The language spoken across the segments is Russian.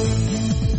あ!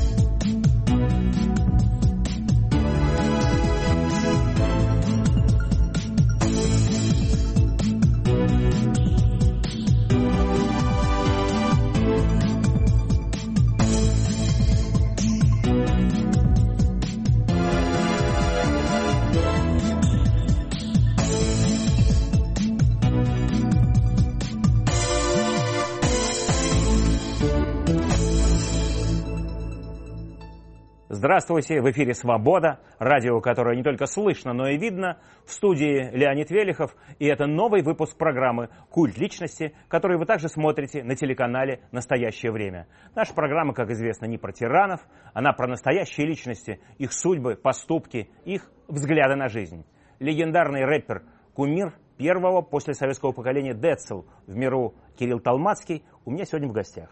Здравствуйте, в эфире «Свобода», радио, которое не только слышно, но и видно. В студии Леонид Велихов, и это новый выпуск программы «Культ личности», который вы также смотрите на телеканале «Настоящее время». Наша программа, как известно, не про тиранов, она про настоящие личности, их судьбы, поступки, их взгляды на жизнь. Легендарный рэпер, кумир первого после советского поколения Децл в миру Кирилл Талмацкий у меня сегодня в гостях.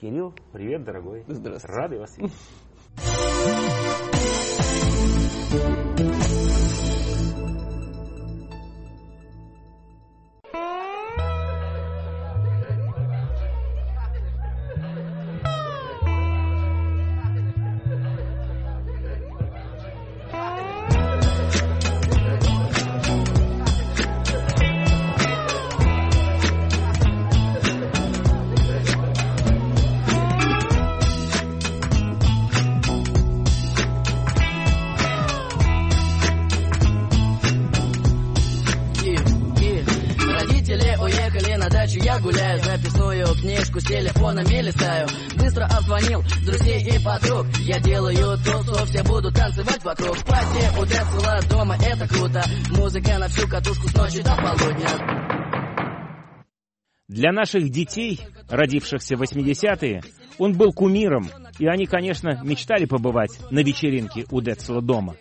Кирилл, привет, дорогой. Здравствуйте. Рады вас видеть. Thank you. Дачу, я гуляю Записную книжку с телефонами листаю. Быстро обзвонил друзей и подруг. Я делаю тусу, все будут танцевать вокруг. Пати у Децела дома, это круто. Музыка на всю катушку с ночи до полудня. Для наших детей, родившихся в 80-е, он был кумиром, и они, конечно, мечтали побывать на вечеринке у Децла дома.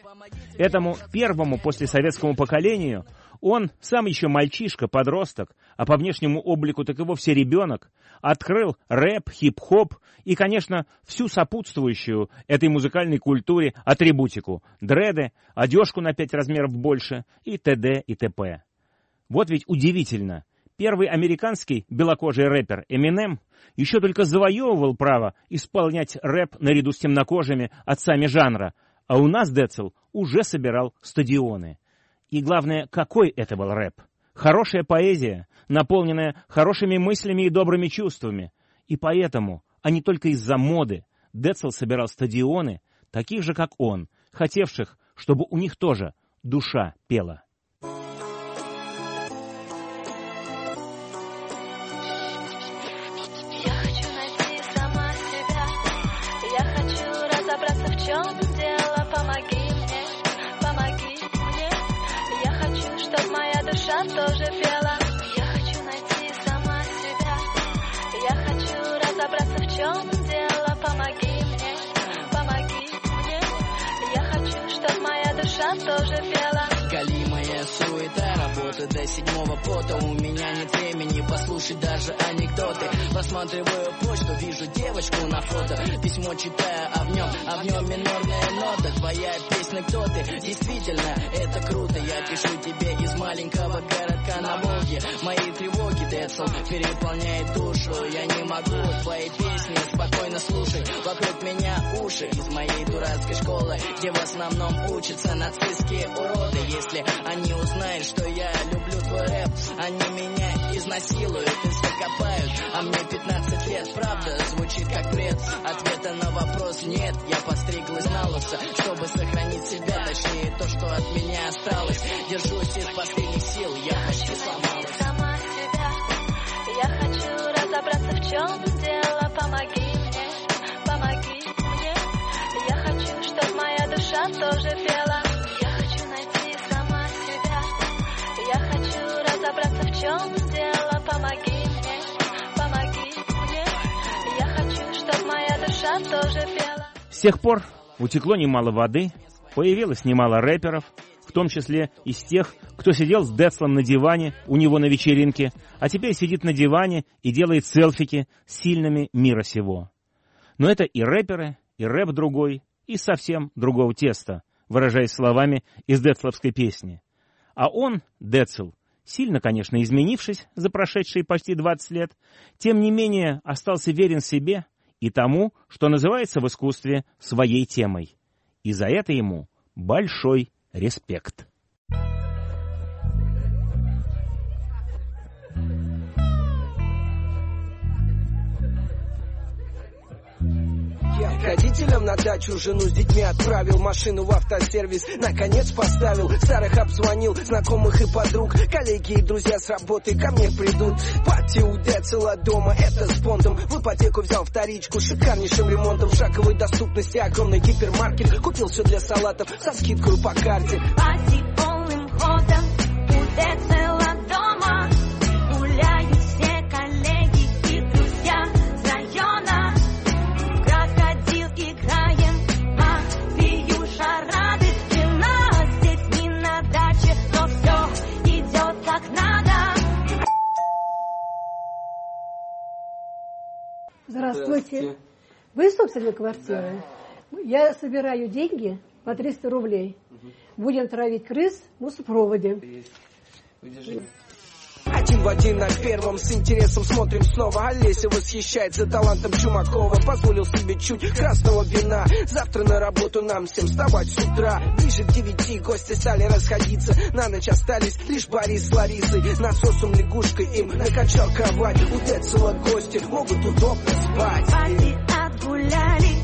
Этому первому после советскому поколению он, сам еще мальчишка, подросток, а по внешнему облику так и вовсе ребенок, открыл рэп, хип-хоп и, конечно, всю сопутствующую этой музыкальной культуре атрибутику – дреды, одежку на пять размеров больше и т.д. и т.п. Вот ведь удивительно. Первый американский белокожий рэпер Эминем еще только завоевывал право исполнять рэп наряду с темнокожими отцами жанра, а у нас Децл уже собирал стадионы. И главное, какой это был рэп? Хорошая поэзия, наполненная хорошими мыслями и добрыми чувствами. И поэтому, а не только из-за моды, Децл собирал стадионы, таких же, как он, хотевших, чтобы у них тоже душа пела. Душа тоже пела. Галимая суета, работа до седьмого пота. У меня нет времени послушать даже анекдоты. Просматриваю почту, вижу девочку на фото. Письмо читаю, а в нем, а в нем минорная нота. Твоя песня «Кто ты?» Действительно, это круто. Я пишу тебе из маленького городка на Волге Мои тревоги, Децл, переполняет душу. Я не могу твои песни спокойно слушать. Вокруг меня уши из моей дурацкой школы Где в основном учатся нацистские уроды. Если они узнают, что я люблю твой рэп Они меня изнасилуют, инстакопают А мне 15 лет, правда, звучит как бред Ответа на вопрос нет, я постриглась на лысо Чтобы сохранить себя, точнее то, что от меня осталось Держусь из последних сил, я почти сломалась сама себя. Я хочу разобраться, в чем дело. Помоги мне, помоги мне. Я хочу, чтобы моя душа тоже пела. Я хочу найти сама себя. Я хочу разобраться, в чем С тех пор утекло немало воды, появилось немало рэперов, в том числе из тех, кто сидел с Децлом на диване у него на вечеринке, а теперь сидит на диване и делает селфики с сильными мира сего. Но это и рэперы, и рэп другой, и совсем другого теста, выражаясь словами из Децловской песни. А он, Децл, сильно, конечно, изменившись за прошедшие почти 20 лет, тем не менее остался верен себе и тому, что называется в искусстве своей темой. И за это ему большой респект. К родителям на дачу жену с детьми отправил Машину в автосервис. Наконец поставил Старых обзвонил, знакомых и подруг. Коллеги и друзья с работы ко мне придут. Пати у Децела дома, это с бонтом В ипотеку взял вторичку, шикарнейшим ремонтом В шаговой доступности. Огромный гипермаркет Купил все для салатов со скидкой по карте. Пати полным ходом у Децела Здравствуйте. Вы собственник квартиры? Я собираю деньги по 300 рублей. Будем травить крыс в мусопроводе. Один в один на первом с интересом смотрим снова. Олеся восхищается талантом Чумакова. Позволил себе чуть красного вина. Завтра на работу нам всем вставать с утра. Ближе к девяти гости стали расходиться. На ночь остались лишь Борис с Ларисой. Насосом лягушкой им накачал кровать. У Децела гости могут удобно спать. Пати отгуляли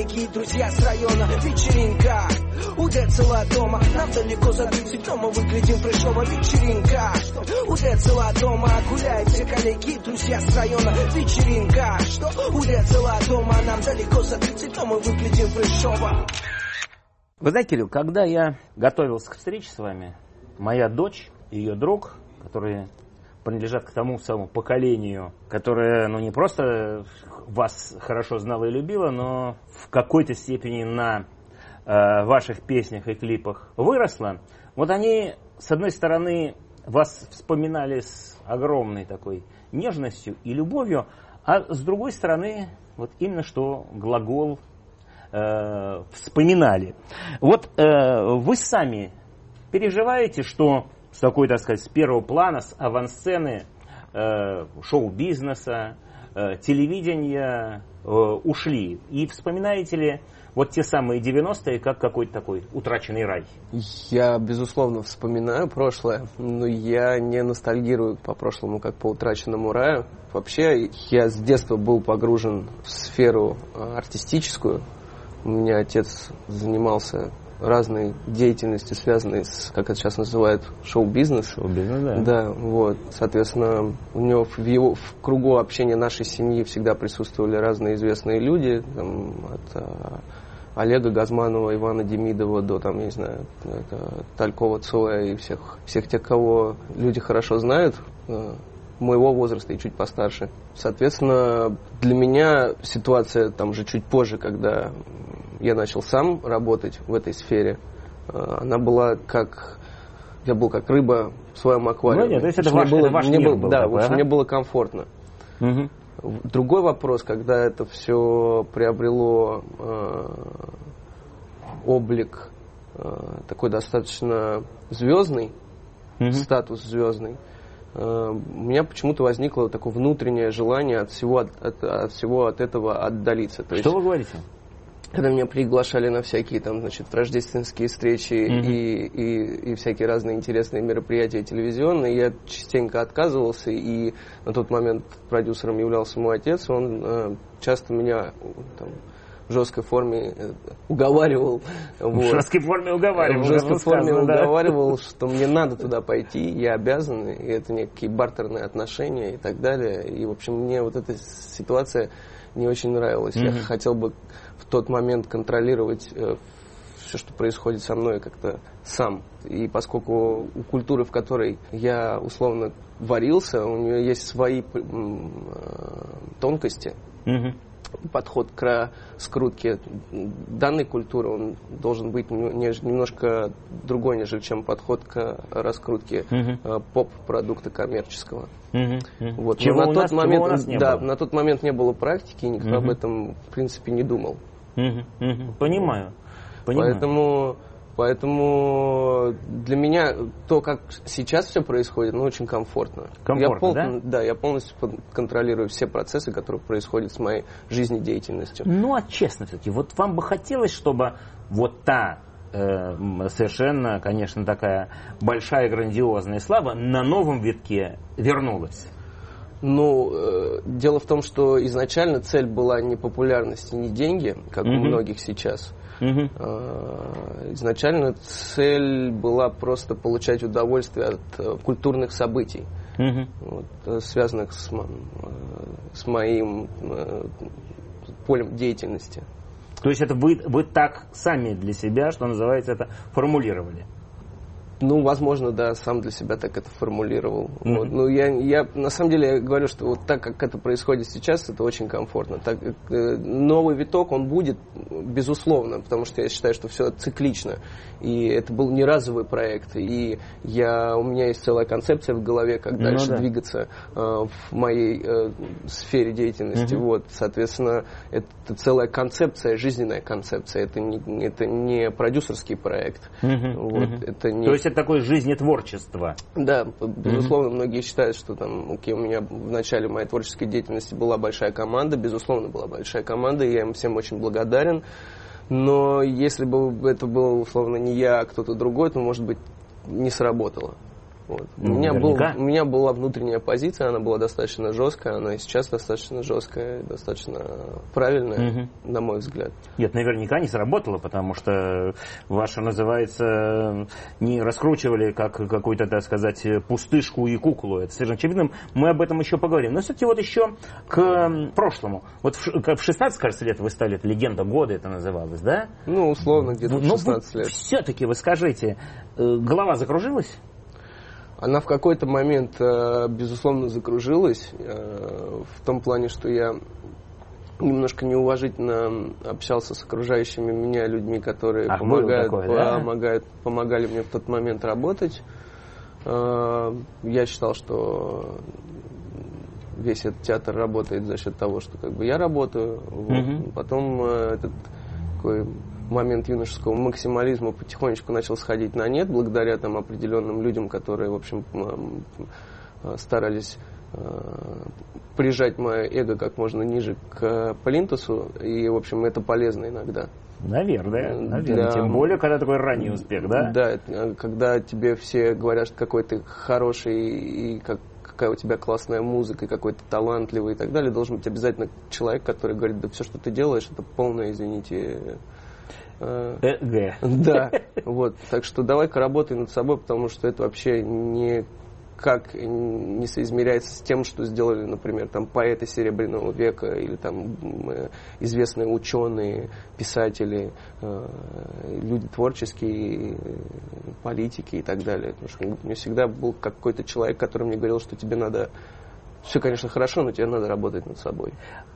коллеги и друзья с района. Вечеринка. У Децела дома. Нам далеко за 30 дома выглядим фрешово Вечеринка. У Децела дома. Гуляют все коллеги и друзья с района. Вечеринка. У Децела дома. Нам далеко за 30 дома выглядим фрешово Вы знаете, Кирилл, когда я готовился к встрече с вами, моя дочь и ее друг, которые принадлежат к тому самому поколению, которое, ну, не просто вас хорошо знало и любило, но в какой-то степени на э, ваших песнях и клипах выросло. Вот они, с одной стороны, вас вспоминали с огромной такой нежностью и любовью, а с другой стороны, вот именно что глагол э, вспоминали. Вот э, вы сами переживаете, что с такой, так сказать, с первого плана, с авансцены э, шоу-бизнеса, телевидения э, ушли? И вспоминаете ли вот те самые 90-е как какой-то такой утраченный рай? Я, безусловно, вспоминаю прошлое, но я не ностальгирую по прошлому, как по утраченному раю. Вообще, я с детства был погружен в сферу э, артистическую. У меня отец занимался разной деятельностью, связанной с, как это сейчас называют, шоу-бизнес. Шоу-бизнес, да. Да, вот. Соответственно, у него в его в кругу общения нашей семьи всегда присутствовали разные известные люди, там, от а, Олега Газманова, Ивана Демидова до, там, я не знаю, это, Талькова Цоя и всех, всех тех, кого люди хорошо знают, э, моего возраста и чуть постарше. Соответственно, для меня ситуация там же чуть позже, когда я начал сам работать в этой сфере, э, она была как... Я был как рыба в своем аквариуме. Ну, нет, то есть это ваш- было, это ваш мне мир было- был Да, такой, ага. мне было комфортно. Мгм. Другой вопрос, когда это все приобрело э, облик э, такой достаточно звездный, Мгм. статус звездный, у меня почему-то возникло такое внутреннее желание от всего от, от- от всего от этого отдалиться. То Что есть, вы говорите? когда меня приглашали на всякие там, значит, рождественские встречи Мгм. и, и, и всякие разные интересные мероприятия телевизионные, я частенько отказывался, и на тот момент продюсером являлся мой отец, он э, часто меня э, там, в жесткой форме э, уговаривал. В вот. жесткой форме уговаривал. В жесткой как сказано, форме да. уговаривал, что мне надо туда пойти, я обязан, и это некие бартерные отношения и так далее. И, в общем, мне вот эта ситуация не очень нравилась. Я Мгм. хотел бы в тот момент контролировать все, что происходит со мной как-то сам. И поскольку у культуры, в которой я условно варился, у нее есть свои э, тонкости, Мгм. Подход к скрутке данной культуры, он должен быть немножко другой, нежели чем подход к раскрутке uh поп-продукта коммерческого. Uh-huh. Вот. Чего Но на у тот нас- чего момент, у нас не да, было. на тот момент не было практики, и никто об Мгм. этом, в принципе, не думал. Мгм, мгм. Понимаю. Понимаю. Поэтому, поэтому для меня то, как сейчас все происходит, ну, очень комфортно. Комфортно, я да? я полностью контролирую все процессы, которые происходят с моей жизнедеятельностью. Ну, а честно все-таки, вот вам бы хотелось, чтобы вот та э, совершенно, конечно, такая большая грандиозная слава на новом витке вернулась. Ну, э, дело в том, что изначально цель была не популярность и не деньги, как у Мгм. многих сейчас. Э, Изначально цель была просто получать удовольствие от э, культурных событий. Вот, э, связанных с, с моим полем деятельности. То есть это вы, вы так сами для себя, что называется, это формулировали. Ну, возможно, да, сам для себя так это формулировал. Мгм. Вот. Ну, я, я на самом деле я говорю, что вот так как это происходит сейчас, это очень комфортно. Так, э, новый виток, он будет, безусловно, потому что я считаю, что все циклично. И это был не разовый проект. И я, у меня есть целая концепция в голове, как Ну дальше да. двигаться э, в моей э, сфере деятельности. Мгм. Вот, соответственно, это целая концепция, жизненная концепция. Это не, это не продюсерский проект. Мгм, Вот, мгм. это не То есть это такое жизнетворчество. да, безусловно, многие считают, что там, окей, у меня в начале моей творческой деятельности была большая команда, безусловно, была большая команда, и я им всем очень благодарен. Но если бы это был, условно, не я, а кто-то другой, то, может быть, не сработало. Вот. У, Ну, меня был, у меня была внутренняя позиция, она была достаточно жесткая, она и сейчас достаточно жесткая, достаточно правильная, на мой взгляд. Нет, наверняка не сработало, потому что ваше, называется, не раскручивали как какую-то, так сказать, пустышку и куклу. Это совершенно очевидно. Мы об этом еще поговорим. Но все-таки вот еще к прошлому. Вот в, ш- как в 16, кажется, лет вы стали, это легенда года это называлось, да? Ну, условно, где-то в Но 16 лет. все-таки вы скажите, э, голова закружилась? Она в какой-то момент, э, безусловно, закружилась, э, в том плане, что я немножко неуважительно общался с окружающими меня людьми, которые Ах, помогают, такое, да? помогают, помогали мне в тот момент работать. Э, Я считал, что весь этот театр работает за счет того, что как бы я работаю. Вот. Мгм. Потом этот такой момент юношеского максимализма потихонечку начал сходить на нет, благодаря там определенным людям, которые, в общем, э, старались э, прижать мое эго как можно ниже к плинтусу, и, в общем, это полезно иногда. Наверное, наверное. для- Тем более, когда такой ранний успех, да? Да, э, когда тебе все говорят, что какой ты хороший и как, какая у тебя классная музыка, и какой ты талантливый и так далее, должен быть обязательно человек, который говорит, да все, что ты делаешь, это полное, извините, э, ЭГ. Да, вот. Так что давай-ка работай над собой, потому что это вообще никак не соизмеряется с тем, что сделали, например, там поэты Серебряного века или там э, известные ученые, писатели, э, люди творческие, э, политики и так далее. Потому что у меня всегда был какой-то человек, который мне говорил, что тебе надо все, конечно, хорошо, но тебе надо работать над собой.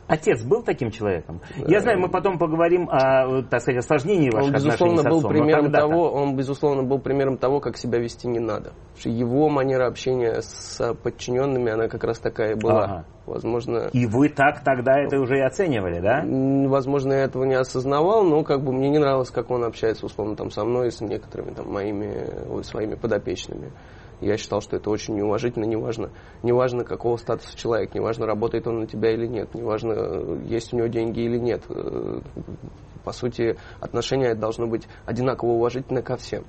Отец был таким человеком? Да. Я знаю, мы потом поговорим о, так сказать, осложнении ваших Он, отношений безусловно, с был но примером того, он, безусловно, был примером того, как себя вести не надо. Его манера общения с подчиненными, она как раз такая и была. Ага. Возможно, И вы так тогда это уже и оценивали, да? возможно, я этого не осознавал, но как бы мне не нравилось, как он общается, условно, там со мной и с некоторыми там моими, своими подопечными. Я считал, что это очень неуважительно, неважно, неважно какого статуса человек, неважно, работает он на тебя или нет, неважно, есть у него деньги или нет. Э, По сути, отношение должно быть одинаково уважительно ко всем.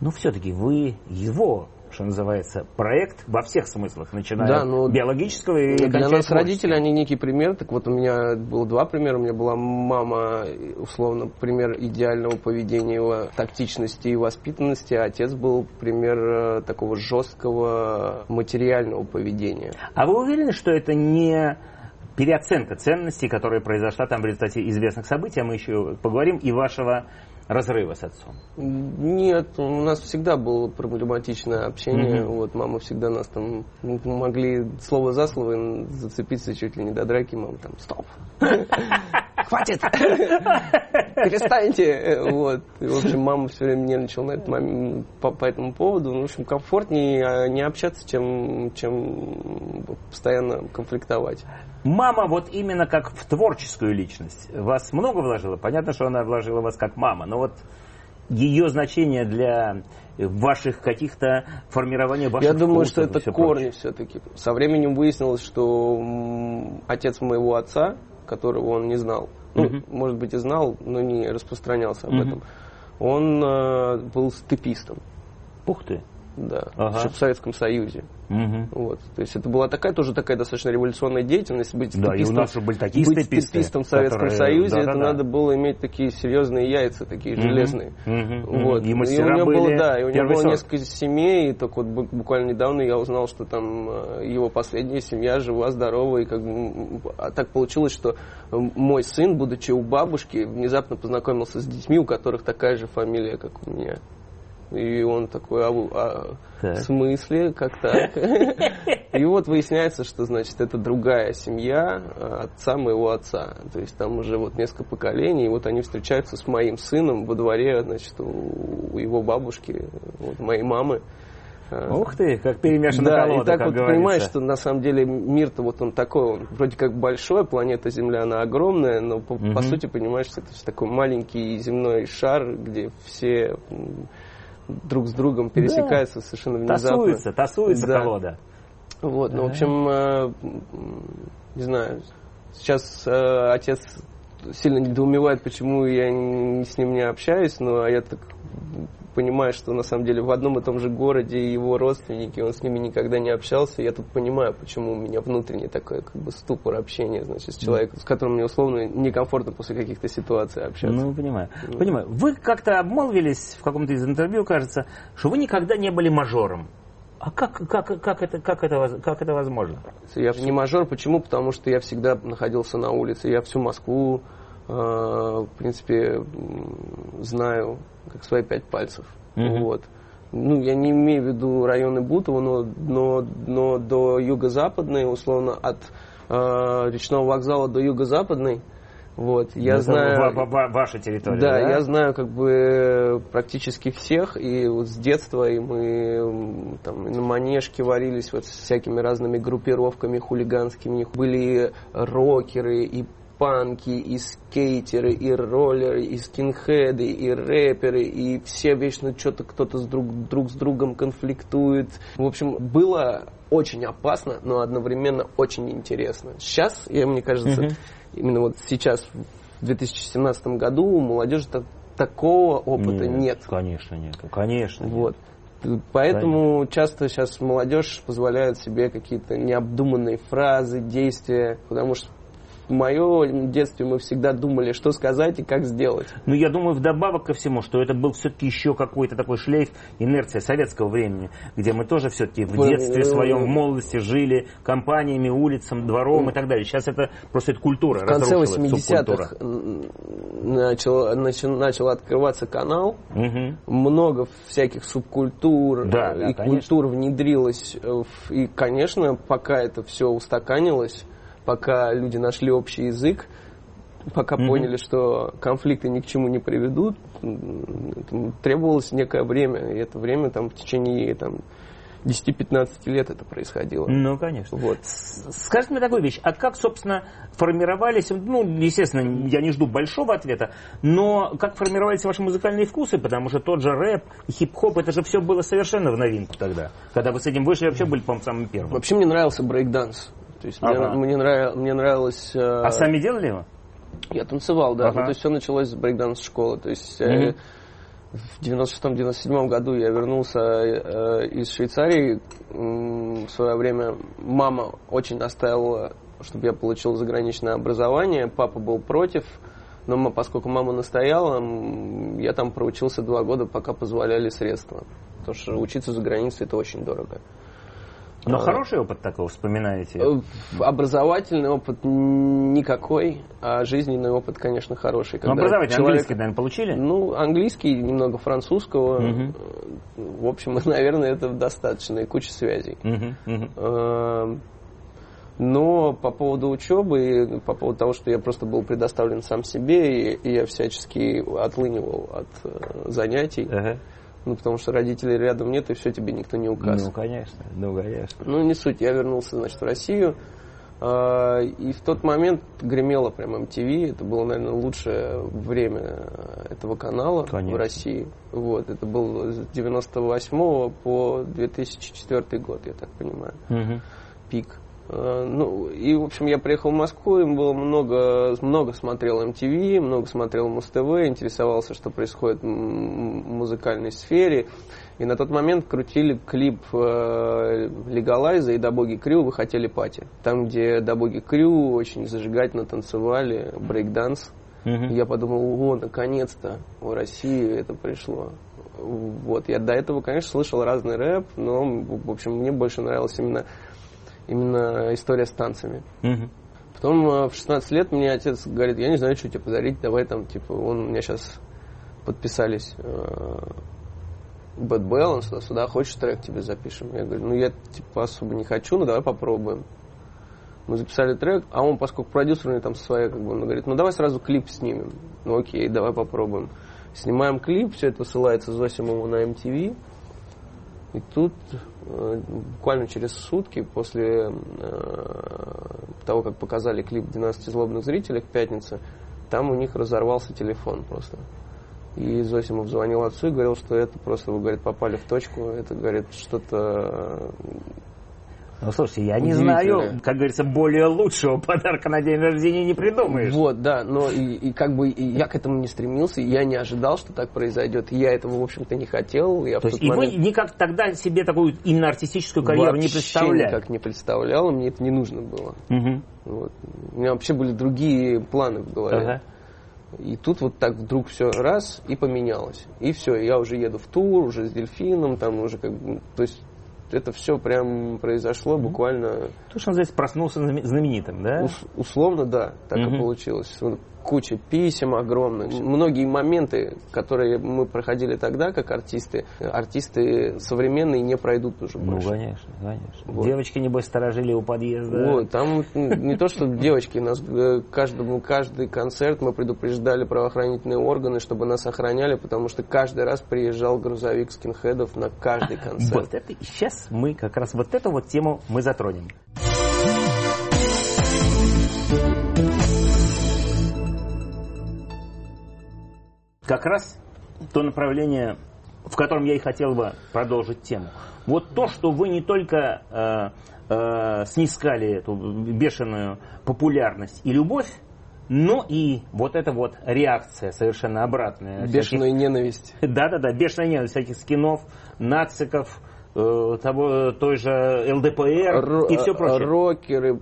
Но все-таки вы его, что называется, проект во всех смыслах, начиная Да, но от биологического и Для нас родители, они некий пример. Так вот, у меня было два примера. У меня была мама, условно, пример идеального поведения, его тактичности и воспитанности, а отец был пример э, такого жесткого материального поведения. А вы уверены, что это не переоценка ценностей, которая произошла там в результате известных событий, а мы еще поговорим, и вашего разрыва с отцом? Нет, у нас всегда было проблематичное общение. Мгм. Вот мама всегда нас там могли слово за слово зацепиться чуть ли не до драки. Мама там, стоп, хватит, перестаньте. Вот. И, в общем, мама все время нервничала на этот момент по, по этому поводу. Ну, в общем, комфортнее а, не общаться, чем, чем постоянно конфликтовать. Мама вот именно как в творческую личность. Вас много вложила? Понятно, что она вложила вас как мама, но вот ее значение для ваших каких-то формирования ваших Я думаю, вкусов что это всё корни прочее. все-таки. Со временем выяснилось, что отец моего отца, которого он не знал, ну, Мгм. может быть и знал, но не распространялся об Мгм. этом, он э, был степистом, Ух ты. Да, Ага. еще в Советском Союзе. Мгм. Вот. То есть это была такая тоже такая достаточно революционная деятельность. Быть Да, и у нас были такие быть степисты, степистом в Советском которые- Союзе, это да-да-да. надо было иметь такие серьезные яйца, такие Мгм. железные. Мгм. Вот. И мастера у него были было, да, и у него было сорт. несколько семей, и только вот бу- буквально недавно я узнал, что там э, его последняя семья жива, здорова, и как бы а так получилось, что мой сын, будучи у бабушки, внезапно познакомился с детьми, у которых такая же фамилия, как у меня. И он такой, а, а Так. в смысле, как так? И вот выясняется, что, значит, это другая семья э, отца моего отца. То есть там уже вот несколько поколений, и вот они встречаются с моим сыном во дворе, значит, у его бабушки, вот, моей мамы. Э, Ух ты, как перемешана да, колода, и так как вот говорится. понимаешь, что на самом деле мир-то вот он такой, он вроде как большой, планета Земля, она огромная, но по, по Мгм. сути понимаешь, что это всё такой маленький земной шар, где все друг с другом пересекаются совершенно внезапно. Тасуется, тасуется Да. колода. Вот, ну, в Да. общем, э, не знаю, сейчас э, отец сильно недоумевает, почему я н- с ним не общаюсь, но я так понимаю, что на самом деле в одном и том же городе его родственники, он с ними никогда не общался. Я тут понимаю, почему у меня внутренний такой как бы ступор общения, значит, с человеком, с которым мне условно некомфортно после каких-то ситуаций общаться. Ну, понимаю. Ну. Понимаю. Вы как-то обмолвились в каком-то из интервью, кажется, что вы никогда не были мажором. А как, как, как, это, как, это, как это возможно? Я не мажор, почему? Потому что я всегда находился на улице. Я всю Москву, в принципе, знаю как свои пять пальцев. Мгм. Вот. Ну, я не имею в виду районы Бутова, но, но, но до юго-западной, условно, от э, речного вокзала до юго-западной, вот, я Это знаю... ва- ва- ва- ваша территория, Да, да? я знаю как бы практически всех, и вот с детства и мы там и на манежке варились вот с всякими разными группировками хулиганскими. У них были рокеры и панки, и скейтеры, и роллеры, и скинхеды, и рэперы, и все вечно что-то кто-то с друг, друг с другом конфликтует. В общем, было очень опасно, но одновременно очень интересно. Сейчас, я, мне кажется, Мгм. именно вот сейчас, в 2017 году, у молодежи та- такого опыта нет. Конечно, нет. Конечно. нет. Вот. Поэтому часто сейчас молодежь позволяет себе какие-то необдуманные фразы, действия, потому что в моем детстве мы всегда думали, что сказать и как сделать. Ну, я думаю, вдобавок ко всему, что это был все-таки еще какой-то такой шлейф, инерция советского времени, где мы тоже все-таки в детстве вы- своем, в молодости жили компаниями, улицам, двором и так далее. Сейчас это просто это культура, В конце разрушилась, 80-х начал, начал, начал открываться канал. Мгм. много всяких субкультур Да, э, да, и конечно. культур внедрилось. И, конечно, пока это все устаканилось, пока люди нашли общий язык, пока Мгм. поняли, что конфликты ни к чему не приведут, требовалось некое время. И это время там в течение там, 10-15 лет это происходило. Ну, конечно. Вот. С- Скажите мне такую вещь, а как, собственно, формировались, ну, естественно, я не жду большого ответа, но как формировались ваши музыкальные вкусы, потому что тот же рэп, хип-хоп, это же все было совершенно в новинку тогда. Когда вы с этим вышли, вообще были, по-моему, самым первым. Вообще мне нравился брейкданс. То есть мне, Ага. мне, нрав- мне нравилось... э, А сами делали его? Я танцевал, да. Ага. Ну, то есть все началось с брейкданс школы. То есть э, Мгм. в 96-97 году я вернулся э, из Швейцарии. В свое время мама очень настаивала, чтобы я получил заграничное образование. Папа был против. Но поскольку мама настояла, я там проучился два года, пока позволяли средства. Потому что учиться за границей это очень дорого. Но А, хороший опыт такой вспоминаете? э, Образовательный опыт никакой, а жизненный опыт, конечно, хороший. Ну, Когда образовательный человек- английский, наверное, получили? Ну, английский, немного французского. Э, В общем, наверное, этого достаточно, и куча связей. Мгм. Э, Но по поводу учебы, по поводу того, что я просто был предоставлен сам себе, и, я всячески отлынивал от э, занятий, Ага. Ну, потому что родителей рядом нет, и все тебе никто не указ. Ну, конечно, ну, конечно. Ну, не суть. Я вернулся, значит, в Россию. а, И в тот момент гремело прям MTV. Это было, наверное, лучшее время этого канала Конечно. в России. Вот. Это был с 98 по 2004 год, я так понимаю, Мгм. пик. А, Ну, и, в общем, я приехал в Москву, и было много, много смотрел MTV, много смотрел Муз-ТВ, интересовался, что происходит в музыкальной сфере. И на тот момент крутили клип э, Легалайза и Дабоги Крю «Вы хотели пати». Там, где Дабоги Крю очень зажигательно танцевали, брейкданс. И Я подумал, о, наконец-то в Россию это пришло. Вот, я до этого, конечно, слышал разный рэп, но, в общем, мне больше нравилась именно, именно история с танцами. Мгм. Потом э, в 16 лет мне отец говорит, я не знаю, что тебе подарить, давай там, типа, он у меня сейчас подписались э, Bad Balance, туда, сюда, хочешь трек тебе запишем? Я говорю, ну я типа особо не хочу, но давай попробуем. Мы записали трек, а он, поскольку продюсер у него там своя, как бы, он говорит, ну давай сразу клип снимем. Ну окей, давай попробуем. Снимаем клип, все это высылается Зосимову на MTV. И тут буквально через сутки после э, того, как показали клип «12 злобных зрителей» в пятницу, там у них разорвался телефон просто. И Зосимов звонил отцу и говорил, что это просто, вы, говорит, попали в точку, это, говорит, что-то... Ну, слушайте, я не знаю, как говорится, более лучшего подарка на день рождения не придумаешь. Вот, да, но и, и как бы и я к этому не стремился, я не ожидал, что так произойдет. Я этого, в общем-то, не хотел. Я То есть, тот и вы момент никак тогда себе такую именно артистическую карьеру не вообще представляли? никак не представлял, мне это не нужно было. Мгм. Вот. У меня вообще были другие планы в голове. Ага. И тут вот так вдруг все раз и поменялось. И все, я уже еду в тур, уже с дельфином, там уже как бы, то есть это все прям произошло буквально То, что называется, проснулся знаме- знаменитым, да? ус- условно, да, так Мгм. и получилось. Куча писем огромных. Многие моменты, которые мы проходили тогда, как артисты, артисты современные не пройдут уже Ну, больше. конечно, конечно. Вот. Девочки, небось, сторожили у подъезда. Вот, там не то, что девочки, нас э, каждому, каждый концерт мы предупреждали правоохранительные органы, чтобы нас охраняли, потому что каждый раз приезжал грузовик скинхедов на каждый концерт. Вот это сейчас мы как раз вот эту вот тему мы затронем. Как раз то направление, в котором я и хотел бы продолжить тему. Вот то, что вы не только э, э, снискали эту бешеную популярность и любовь, но и вот эта вот реакция совершенно обратная. всяких- Бешеная ненависть. да-да-да, бешеная ненависть всяких скинов, нациков, э, того, той же ЛДПР Ро- и все прочее. Рокеры,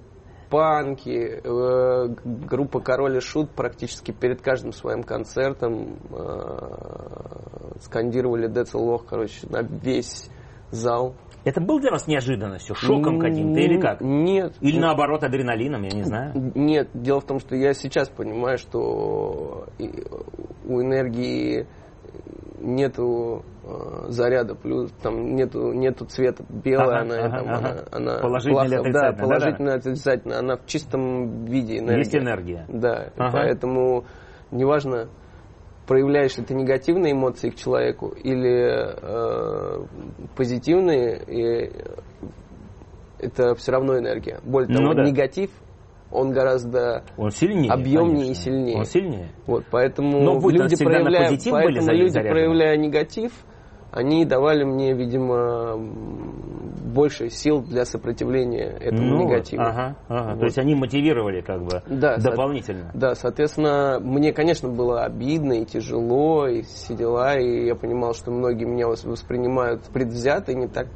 панки, э, группа Король и Шут практически перед каждым своим концертом э, скандировали Децл Лох, короче, на весь зал. Это был для вас неожиданностью, шоком каким-то или как? Нет. Или наоборот адреналином, я не знаю. Нет, дело в том, что я сейчас понимаю, что у энергии нету э, заряда, плюс там нету, нету цвета белая, Ага, она, ага, там, ага. она, она или плохо- отрицательная, Да, положительная, отрицательная, она в чистом виде энергия. Есть энергия. Да, Ага. поэтому неважно, проявляешь ли ты негативные эмоции к человеку или э, позитивные, и это все равно энергия. Более того, Ну да. негатив, он гораздо Он сильнее. объемнее конечно. и сильнее. Он сильнее. Вот, поэтому Но вы-то люди, проявляя, были поэтому за- люди заряжены. проявляя негатив, они давали мне, видимо, больше сил для сопротивления этому Ну негативу. Ага, ага. Вот. То есть они мотивировали как бы Да, со- дополнительно. Да, соответственно, мне, конечно, было обидно и тяжело, и все дела, и я понимал, что многие меня вос- воспринимают предвзято, и не, так,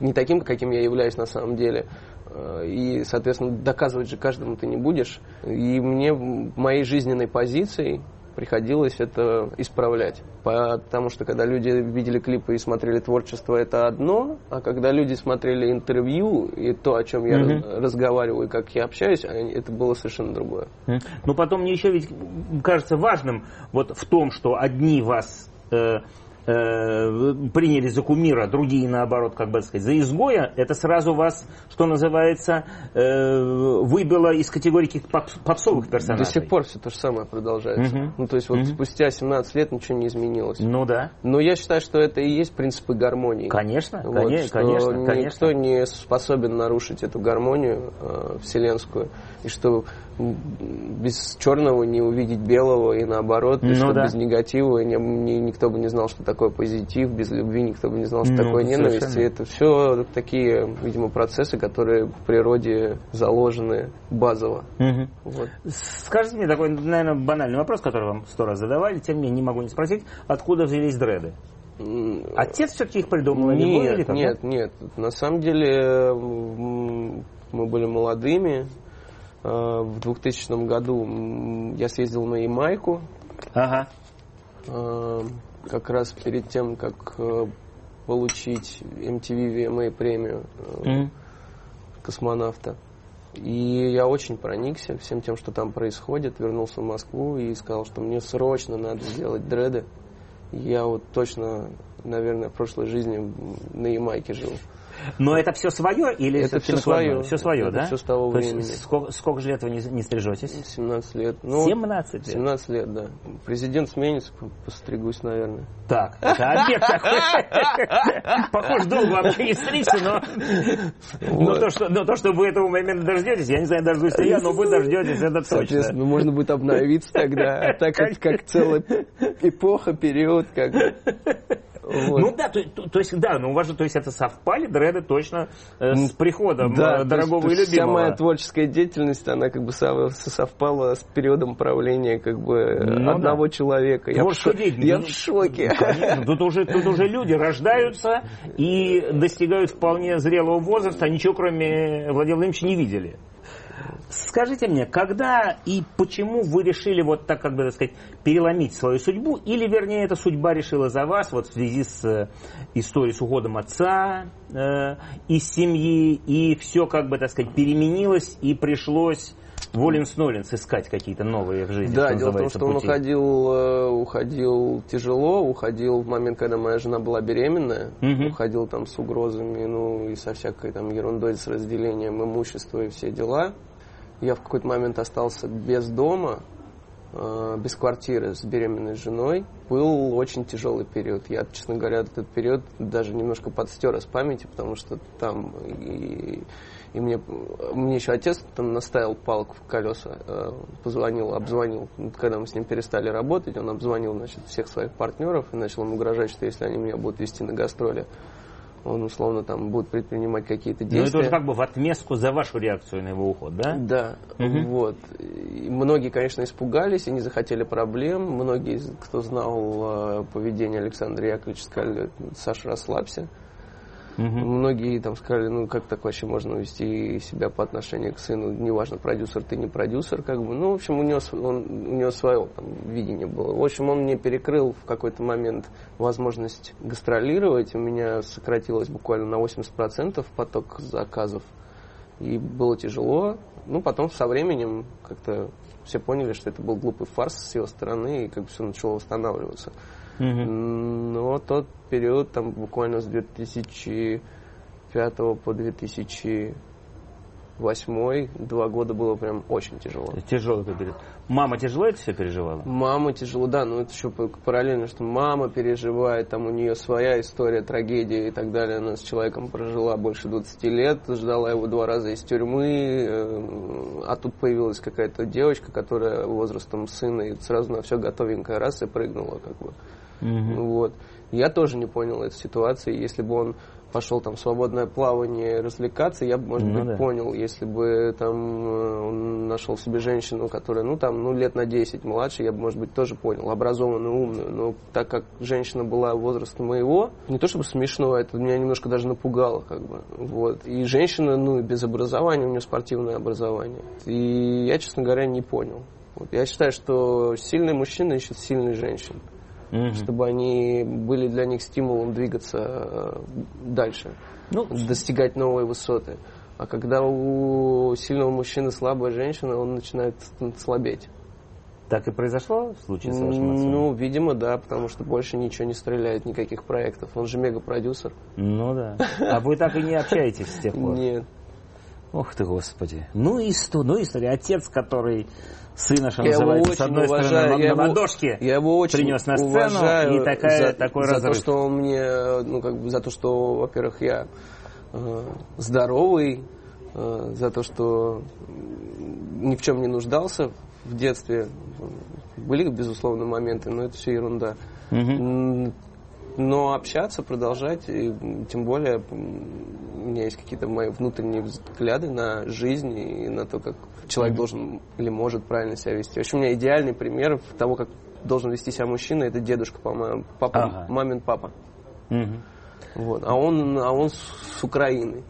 не таким, каким я являюсь на самом деле. Э, И, соответственно, доказывать же каждому ты не будешь. И мне моей жизненной позицией приходилось это исправлять. Потому что когда люди видели клипы и смотрели творчество, это одно, а когда люди смотрели интервью и то, о чем я раз- разговариваю и как я общаюсь, а это было совершенно другое. Но потом мне еще ведь кажется важным вот в том, что одни вас э, приняли за кумира, другие наоборот, как бы сказать, за изгоя, это сразу вас, что называется, э, выбило из категории каких-то поп- попсовых персонажей. До сих пор все то же самое продолжается. Мгм. Ну, то есть вот Мгм. спустя 17 лет ничего не изменилось. Ну да, Но я считаю, что это и есть принципы гармонии. конечно, Вот, коне- что конечно, никто конечно. не способен нарушить эту гармонию э, вселенскую, и что без черного не увидеть белого, и наоборот, и Ну что да. без негатива не- ни- никто бы не знал, что такое позитив, без любви никто бы не знал, что Ну, такое ненависть. совершенно. И это все такие, видимо, процессы, которые в природе заложены базово. Мгм. Вот. Скажите мне такой, наверное, банальный вопрос, который вам сто раз задавали, тем не менее не могу не спросить, откуда взялись дреды? Отец все-таки их придумал? или вы, или Нет, как? нет, нет. На самом деле мы были молодыми. Э, В 2000 году я съездил на Ямайку, Ага. э, как раз перед тем, как э, получить MTV VMA премию Мгм. космонавта. И я очень проникся всем тем, что там происходит. Вернулся в Москву и сказал, что мне срочно надо сделать дреды. Я вот точно, наверное, в прошлой жизни на Ямайке жил. Но это все свое или Это накладное? свое. Все свое, Это да? всё с того То есть времени. сколько, сколько же лет вы не, не стрижетесь? 17 лет. Ну, 17 лет. 17 лет, да. Президент сменится, постригусь, наверное. Так, это обед такой. Похоже, долго вообще не стригся, но, но, то, что, но то, что вы этого момента дождетесь, я не знаю, дождусь ли я, но вы дождетесь, это точно. Соответственно, можно будет обновиться тогда. А так как, как целая эпоха, период, как бы. Вот. Ну да, то, то- то есть, да, но у вас же, то есть это совпали дреды точно э, с приходом Да, э, то есть- дорогого то и есть Вся любимого. моя творческая деятельность, она как бы со- совпала с периодом правления как бы Ну одного человека. Я в, Творческая шо- деятельность. я Ну, в шоке. Конечно, тут уже, тут уже люди рождаются и достигают вполне зрелого возраста, а ничего кроме Владимира Владимировича не видели. Скажите мне, когда и почему вы решили вот так, как бы, так сказать, переломить свою судьбу, или, вернее, эта судьба решила за вас, вот в связи с э, историей с уходом отца э, из семьи, и все, как бы, так сказать, переменилось, и пришлось воленс-ноленс искать какие-то новые в жизни, Да, что дело в том, что он пути. уходил, э, уходил тяжело, уходил в момент, когда моя жена была беременная, Мгм. уходил там с угрозами, ну и со всякой там ерундой, с разделением имущества и все дела. Я в какой-то момент остался без дома, э, без квартиры с беременной женой. Был очень тяжелый период. Я, честно говоря, этот период даже немножко подстер из памяти, потому что там и, и мне, мне еще отец там наставил палку в колеса, э, позвонил, обзвонил, когда мы с ним перестали работать, он обзвонил значит, всех своих партнеров и начал им угрожать, что если они меня будут вести на гастроли, он условно там будет предпринимать какие-то Ну, действия. это уже как бы в отместку за вашу реакцию на его уход, да? Да, Мгм. вот. И многие, конечно, испугались и не захотели проблем. Многие, кто знал э, поведение Александра Яковлевича, сказали, Саша, расслабься. Мгм. Многие там сказали, ну как так вообще можно вести себя по отношению к сыну, неважно, продюсер ты, не продюсер, как бы. Ну, в общем, у него, он, у него свое там, видение было. В общем, он мне перекрыл в какой-то момент возможность гастролировать. У меня сократилось буквально на 80% поток заказов. И было тяжело. Ну, потом со временем как-то все поняли, что это был глупый фарс с его стороны, и как бы все начало восстанавливаться. Но тот период, там буквально с 2005 по 2008, два года было прям очень тяжело. Тяжелый период. Мама тяжело это все переживала? Мама тяжело, да, но это еще параллельно, что мама переживает, там у нее своя история, трагедия и так далее. Она с человеком прожила больше 20 лет, ждала его два раза из тюрьмы, э, а тут появилась какая-то девочка, которая возрастом сына, и сразу на все готовенькое раз и прыгнула, как бы. Мгм. Вот. Я тоже не понял этой ситуации. Если бы он пошел там в свободное плавание развлекаться, я бы, может Ну быть, да. понял. Если бы там э, он нашел себе женщину, которая, ну, там, ну, лет на 10 младше, я бы, может быть, тоже понял. Образованную, умную. Но так как женщина была возраста моего, не то чтобы смешно, это меня немножко даже напугало, как бы. Вот. И женщина, ну, без образования, у нее спортивное образование. И я, честно говоря, не понял. Вот. Я считаю, что сильный мужчина ищет сильных женщин, Мгм. чтобы они были для них стимулом двигаться э, дальше, Ну, достигать новые высоты. А когда у сильного мужчины слабая женщина, он начинает слабеть. так и произошло в случае с вашим отцом? Ну, видимо, да, потому что больше ничего не стреляет, никаких проектов. Он же мега-продюсер. Ну да. А вы так и не общаетесь с тех пор? Нет. Ох ты, Господи. Ну и что, ну история. Отец, который сына, что Я его называется, с одной уважаю, стороны, я на ладошке Я его очень принес на сцену, уважаю и такая, за, такой за разрыв. то, что он мне, ну, как бы, за то, что, во-первых, я э, здоровый, э, за то, что ни в чем не нуждался в детстве. Были, безусловно, моменты, но это все ерунда. Мгм. Но общаться, продолжать, и, тем более у меня есть какие-то мои внутренние взгляды на жизнь и на то, как человек должен или может правильно себя вести. В общем, у меня идеальный пример того, как должен вести себя мужчина, это дедушка, по-моему, папа, Ага. мамин папа. Мгм. Вот. А он, а он с Украины.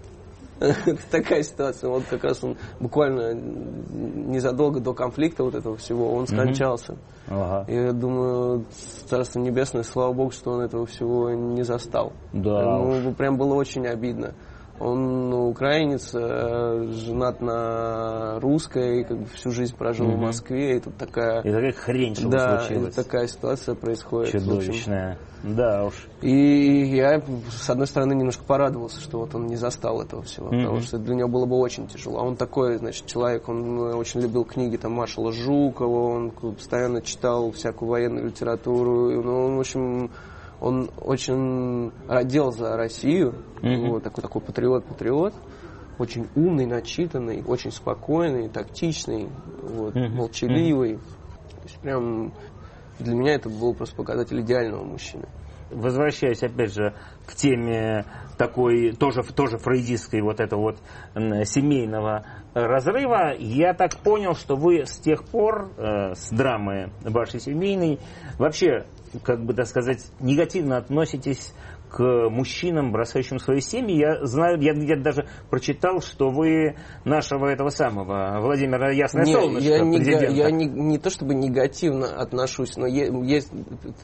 Это такая ситуация. Вот как раз он буквально незадолго до конфликта вот этого всего он скончался. Ага. И я думаю, Царство Небесное, слава Богу, что он этого всего не застал. Да Ну, прям было очень обидно. Он украинец, э, женат на русской, как бы всю жизнь прожил в Мгм. Москве, и тут такая... И такая хрень, что да, случилась. и такая ситуация происходит. в. Чудовищная. Да уж. И я, с одной стороны, немножко порадовался, что вот он не застал этого всего, Мгм. потому что для него было бы очень тяжело. А он такой, значит, человек, он э, очень любил книги там маршала Жукова, он постоянно читал всякую военную литературу, ну, он, в общем, он очень родил за Россию, Мгм. вот, такой, такой патриот-патриот, очень умный, начитанный, очень спокойный, тактичный, вот, Мгм. молчаливый. То есть прям для меня это был просто показатель идеального мужчины. Возвращаясь опять же к теме такой тоже тоже фрейдистской вот этого вот семейного разрыва, я так понял, что вы с тех пор э, с драмы вашей семейной вообще, как бы так сказать, негативно относитесь к мужчинам, бросающим свои семьи. Я знаю, я где-то даже прочитал, что вы нашего этого самого Владимира Ясное Не, Солнышко, я, не, президента. я не, не то чтобы негативно отношусь, но есть,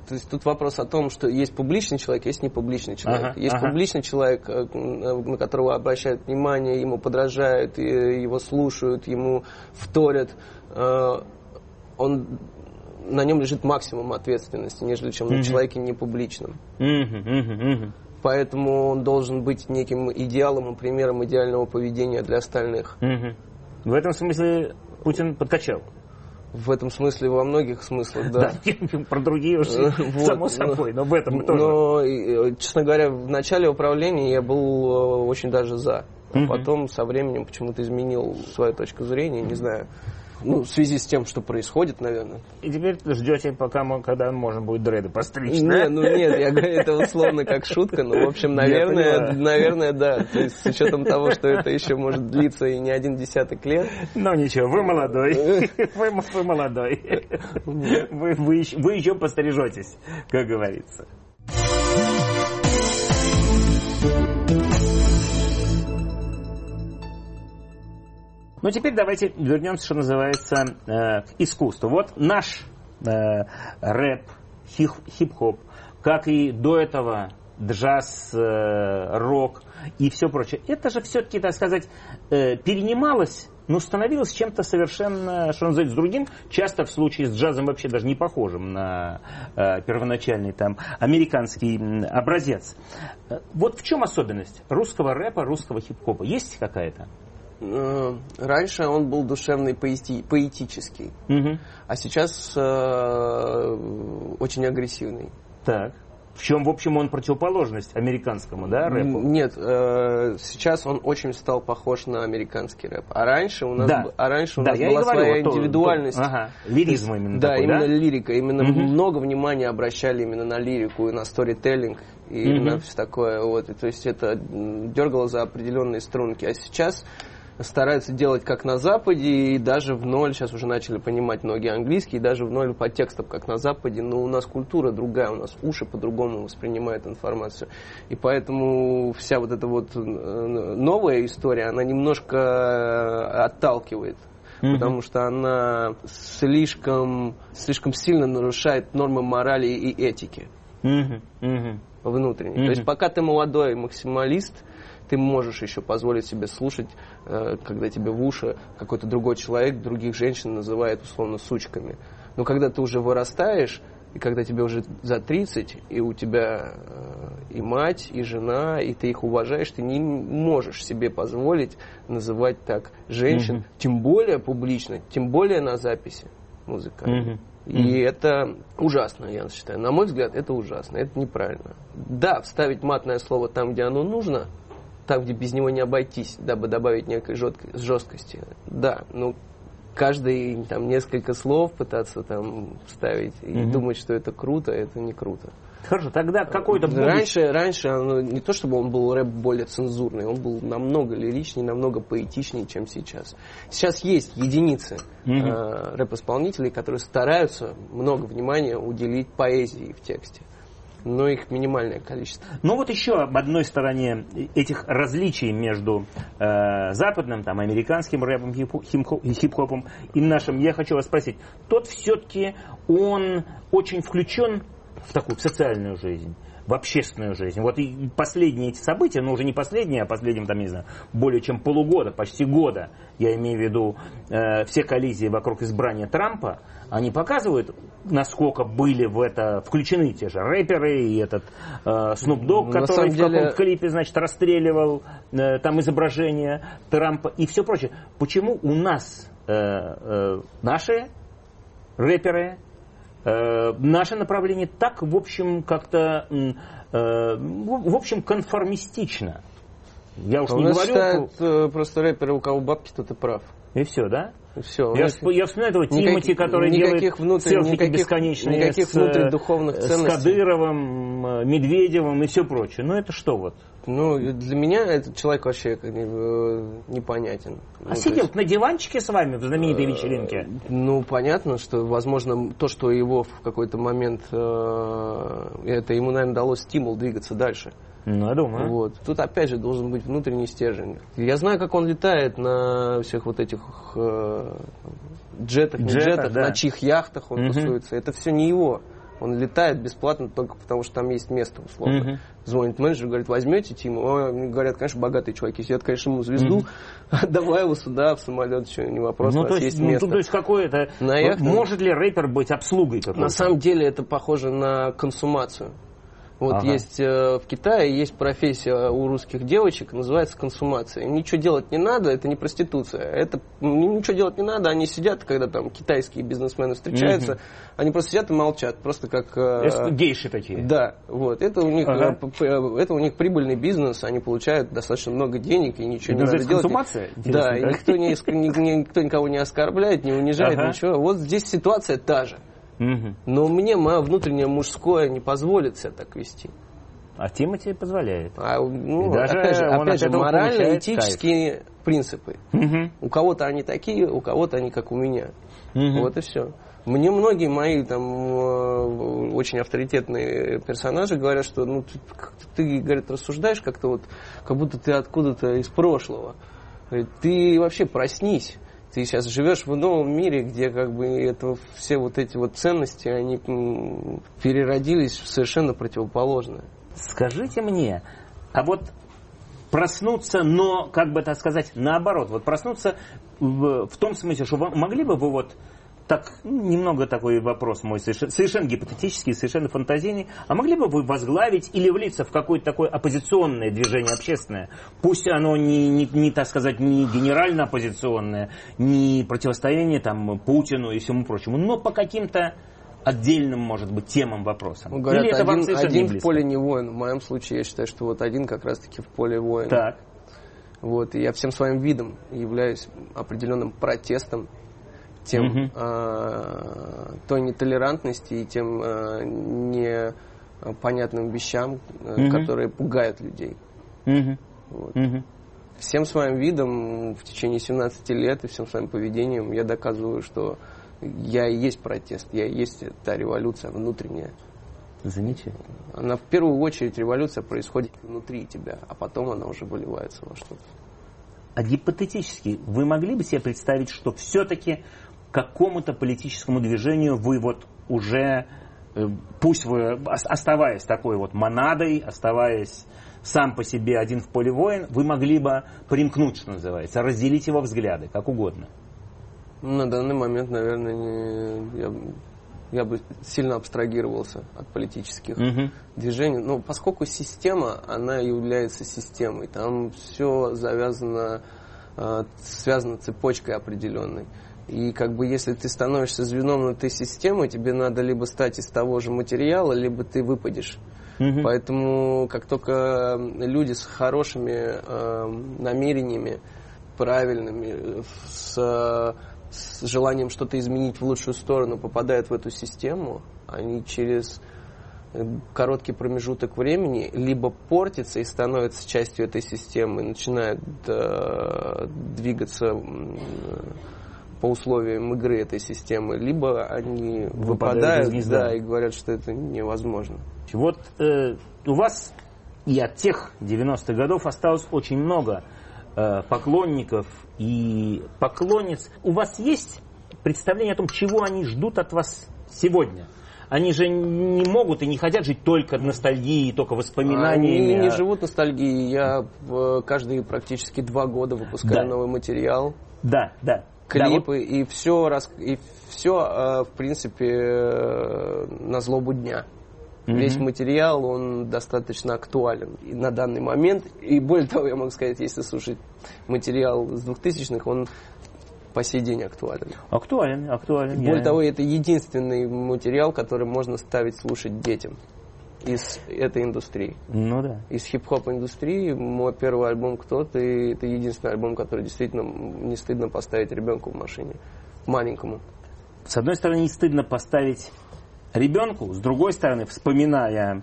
то есть тут вопрос о том, что есть публичный человек, есть непубличный человек. Ага, есть ага. публичный человек, э, на которого обращают внимание, ему подражают, его слушают, ему вторят. Э, Он на нем лежит максимум ответственности, нежели чем Мгм. на человеке непубличном. Мгм, мгм, мгм. Поэтому он должен быть неким идеалом и примером идеального поведения для остальных. Мгм. В этом смысле Путин подкачал. В этом смысле во многих смыслах, да. Да, про другие уж вот, само собой, но в этом тоже. Но, э, честно говоря, в начале управления я был э, очень даже за. А потом со временем почему-то изменил свою точку зрения, не знаю. Ну, в связи с тем, что происходит, наверное. И теперь ждете, пока когда можно будет дреды постричь, Не, да? ну нет, я говорю, это условно как шутка, но, в общем, наверное, наверное, да. То есть, с учетом того, что это еще может длиться и не один десяток лет. Ну ничего, вы молодой. Вы, вы молодой. Вы, вы, вы еще пострижетесь, как говорится. Ну, теперь давайте вернемся, что называется, э, к искусству. Вот наш э, рэп, хип- хип-хоп, как и до этого джаз, э, рок и все прочее, это же все-таки, так сказать, э, перенималось, но становилось чем-то совершенно, что называется, другим, часто в случае с джазом вообще даже не похожим на э, первоначальный там американский образец. Э, Вот в чем особенность русского рэпа, русского хип-хопа? Есть какая-то? Э, Раньше он был душевный, поэти- поэтический, Мгм. а сейчас э, очень агрессивный. Так. В чем, в общем, он противоположность американскому, да, рэпу? Нет, э, сейчас он очень стал похож на американский рэп. А раньше у нас, Да. б- а раньше у Да, нас была говорю, своя вот то- индивидуальность. то- ага, лиризм именно Да, такой, именно да? лирика. Именно Мгм. много внимания обращали именно на лирику и на сторителлинг и Мгм. на все такое. Вот. И то есть это дергало за определенные струнки. А сейчас стараются делать как на Западе, и даже в ноль, сейчас уже начали понимать многие английские, и даже в ноль по текстам, как на Западе, но у нас культура другая, у нас уши по-другому воспринимают информацию. И поэтому вся вот эта вот э, новая история, она немножко отталкивает. mm-hmm. потому что она слишком, слишком сильно нарушает нормы морали и этики. Mm-hmm. Mm-hmm. Внутренней. Mm-hmm. То есть пока ты молодой максималист, ты можешь еще позволить себе слушать, э, когда тебе в уши какой-то другой человек других женщин называет условно сучками. Но когда ты уже вырастаешь, и когда тебе уже за 30, и у тебя э, и мать, и жена, и ты их уважаешь, ты не можешь себе позволить называть так женщин, mm-hmm. тем более публично, тем более на записи музыкальной. Mm-hmm. И mm-hmm. это ужасно, я считаю. На мой взгляд, это ужасно, это неправильно. Да, вставить матное слово там, где оно нужно, там, где без него не обойтись, дабы добавить некой жесткости. Да, ну каждый там несколько слов пытаться там вставить и mm-hmm. думать, что это круто, это не круто. Хорошо, тогда какой-то будущий... Раньше, раньше оно, не то чтобы он был рэп более цензурный, он был намного лиричнее, намного поэтичнее, чем сейчас. Сейчас есть единицы mm-hmm. э, рэп-исполнителей, которые стараются много внимания уделить поэзии в тексте но их минимальное количество. Ну вот еще об одной стороне этих различий между э, западным, там, американским рэпом, хип-хопом и нашим, я хочу вас спросить, тот все-таки он очень включен в такую в социальную жизнь в общественную жизнь. Вот и последние эти события, ну уже не последние, а последним, там, не знаю, более чем полугода, почти года, я имею в виду э, все коллизии вокруг избрания Трампа, они показывают, насколько были в это включены те же рэперы и этот э, Snoop Dogg, который в каком-то клипе, значит, расстреливал э, там изображение Трампа и все прочее. Почему у нас э, э, наши рэперы, э, наше направление так, в общем, как-то, э, в общем, конформистично? Я уж а не говорю... Считают, про... просто рэперы, у кого бабки, то ты прав. И все, да? Все. Я, всп... я вспоминаю этого Тимати, который никаких делает внутрь, селфики никаких, бесконечные никаких с, духовных ценностей. с Кадыровым, э, Медведевым и все прочее. Ну это что вот? Ну, для меня этот человек вообще э, непонятен. А ну, сидел есть... на диванчике с вами в знаменитой э, вечеринке? Ну, понятно, что, возможно, то, что его в какой-то момент, это ему, наверное, дало стимул двигаться дальше. Ну, я думаю. Вот. Тут опять же должен быть внутренний стержень. Я знаю, как он летает на всех вот этих э, джетах, не Джета, джетах, да. на чьих яхтах он угу. тусуется. Это все не его. Он летает бесплатно только потому, что там есть место, условно. Uh-huh. Звонит менеджер, говорит, возьмете Тима? Говорят, конечно, богатые чуваки сидят, конечно, ему звезду, uh-huh. давай его сюда, в самолет, что, не вопрос, ну, у нас то есть, есть место. Ну, то есть, какое-то... Может ли рэпер быть обслугой какой-то? На самом деле, это похоже на консумацию. Вот ага. есть э, в Китае есть профессия у русских девочек, называется консумация. Им ничего делать не надо, это не проституция. Это ничего делать не надо, они сидят, когда там китайские бизнесмены встречаются, угу. они просто сидят и молчат, просто как э, гейши такие. Да, вот это у них ага. э, это у них прибыльный бизнес, они получают достаточно много денег и ничего не надо делать. Консумация? Да, и никто не никто никого не оскорбляет, не унижает, ага. ничего. Вот здесь ситуация та же. Угу. Но мне мое внутреннее мужское не позволит себя так вести. А Тимати позволяет. А, ну, даже опять же, опять же морально-этические принципы. Угу. У кого-то они такие, у кого-то они как у меня. Угу. Вот и все. Мне многие мои там э, очень авторитетные персонажи говорят, что ну ты, ты говорит, рассуждаешь как-то вот, как будто ты откуда-то из прошлого. Ты вообще проснись ты сейчас живешь в новом мире, где как бы это, все вот эти вот ценности, они переродились в совершенно противоположное. Скажите мне, а вот проснуться, но, как бы так сказать, наоборот, вот проснуться в, в том смысле, что могли бы вы вот так, немного такой вопрос мой, совершенно, совершенно гипотетический, совершенно фантазийный. А могли бы вы возглавить или влиться в какое-то такое оппозиционное движение общественное? Пусть оно не, не, не так сказать, не генерально оппозиционное, не противостояние там Путину и всему прочему, но по каким-то отдельным, может быть, темам, вопросам. Ну, говорят, Или это один, вам один не в поле не воин. В моем случае я считаю, что вот один как раз-таки в поле воин. Так. Вот, и я всем своим видом являюсь определенным протестом тем угу. э, той нетолерантности и тем э, непонятным вещам, э, угу. которые пугают людей. Угу. Вот. Угу. Всем своим видом в течение 17 лет и всем своим поведением я доказываю, что я и есть протест, я и есть та революция внутренняя. Замечательно. Она в первую очередь революция происходит внутри тебя, а потом она уже выливается во что-то. А гипотетически, вы могли бы себе представить, что все-таки какому-то политическому движению вы вот уже, э, пусть вы, ос- оставаясь такой вот монадой, оставаясь сам по себе один в поле воин, вы могли бы примкнуть, что называется, разделить его взгляды, как угодно. На данный момент, наверное, не- я, я бы сильно абстрагировался от политических Мгм. движений. Ну, поскольку система, она является системой. Там все завязано, э, связано цепочкой определенной. И как бы если ты становишься звеном этой системы, тебе надо либо стать из того же материала, либо ты выпадешь. Мгм. Поэтому как только люди с хорошими э, намерениями, правильными, с, с желанием что-то изменить в лучшую сторону попадают в эту систему, они через короткий промежуток времени либо портятся и становятся частью этой системы, и начинают э, двигаться м, по условиям игры этой системы, либо они Выпадают выпадают, да, и говорят, что это невозможно. Вот э, у вас и от тех 90-х годов осталось очень много э, поклонников и поклонниц. У вас есть представление о том, чего они ждут от вас сегодня? Они же не могут и не хотят жить только ностальгией, только воспоминаниями. Они не а- живут ностальгией. Я в- каждые практически два года выпускаю Да. новый материал, Да, да. Да, вот клипы, и все, и все, в принципе, э, на злобу дня. Мгм. Весь материал, он достаточно актуален и на данный момент. И более того, я могу сказать, если слушать материал с 2000-х, он по сей день актуален. актуален, актуален. Более я- того, это единственный материал, который можно ставить слушать детям из этой индустрии. Ну да. Из хип-хоп индустрии мой первый альбом «Кто ты» это единственный альбом, который действительно не стыдно поставить ребенку в машине, маленькому. С одной стороны, не стыдно поставить ребенку, с другой стороны, вспоминая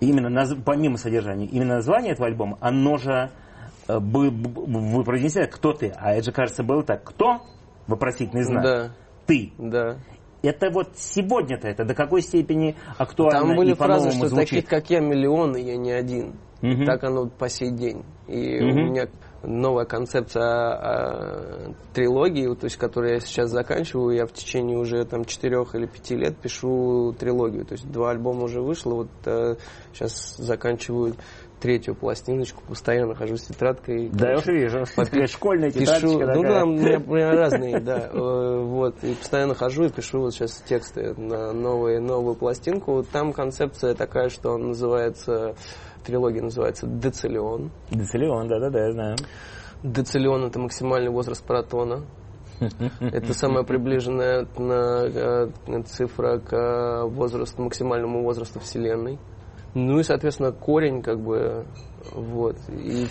именно наз- помимо содержания, именно название этого альбома, оно же вы произнесли, кто ты, а это же, кажется, было так, кто? Вопросительный знак. Да, Ты. да. Это вот сегодня-то это до какой степени актуально Там были и фразы, что звучит? таких, как я, миллионы, я не один. Мгм. Так оно по сей день. И Мгм. у меня новая концепция а, трилогии, то есть, которую я сейчас заканчиваю, я в течение уже там четырех или пяти лет пишу трилогию. То есть два альбома уже вышло, вот сейчас заканчиваю третью пластиночку, постоянно хожу с тетрадкой. Да, я уже вижу. Такая школьная тетрадочка Пишу, ну да, у меня, у меня разные, да, э, вот, и постоянно хожу и пишу вот сейчас тексты на новые, новую пластинку, там концепция такая, что он называется, трилогия называется «Децилион». Децилион, да-да-да, я знаю. Децилион – это максимальный возраст протона. Это самая приближенная на, э, цифра к э, возрасту, максимальному возрасту Вселенной. Ну и, соответственно, корень, как бы, вот. И,